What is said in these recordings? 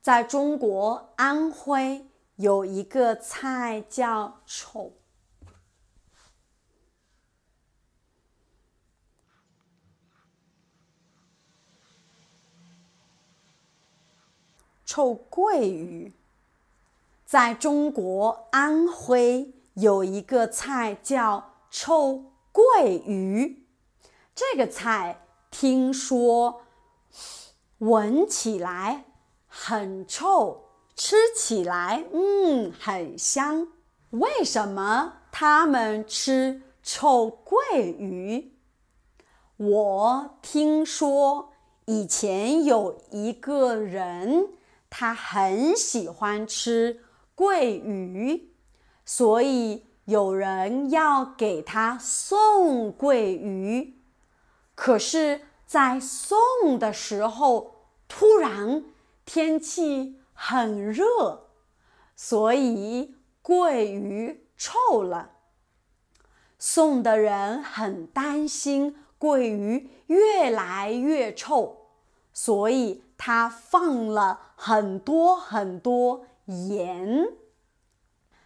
在中国安徽有一个菜叫臭。臭鳜鱼，在中国安徽有一个菜叫臭鳜鱼。这个菜听说闻起来很臭，吃起来嗯很香。为什么他们吃臭鳜鱼？我听说以前有一个人。他很喜欢吃桂鱼，所以有人要给他送桂鱼。可是，在送的时候，突然天气很热，所以桂鱼臭了。送的人很担心桂鱼越来越臭，所以。他放了很多很多盐，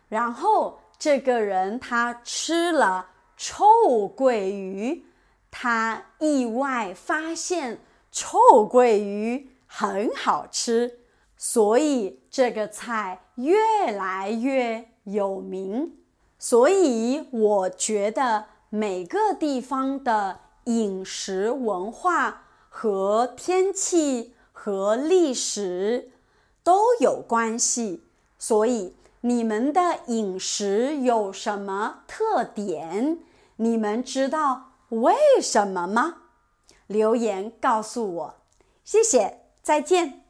然后这个人他吃了臭桂鱼，他意外发现臭桂鱼很好吃，所以这个菜越来越有名。所以我觉得每个地方的饮食文化和天气。和历史都有关系，所以你们的饮食有什么特点？你们知道为什么吗？留言告诉我，谢谢，再见。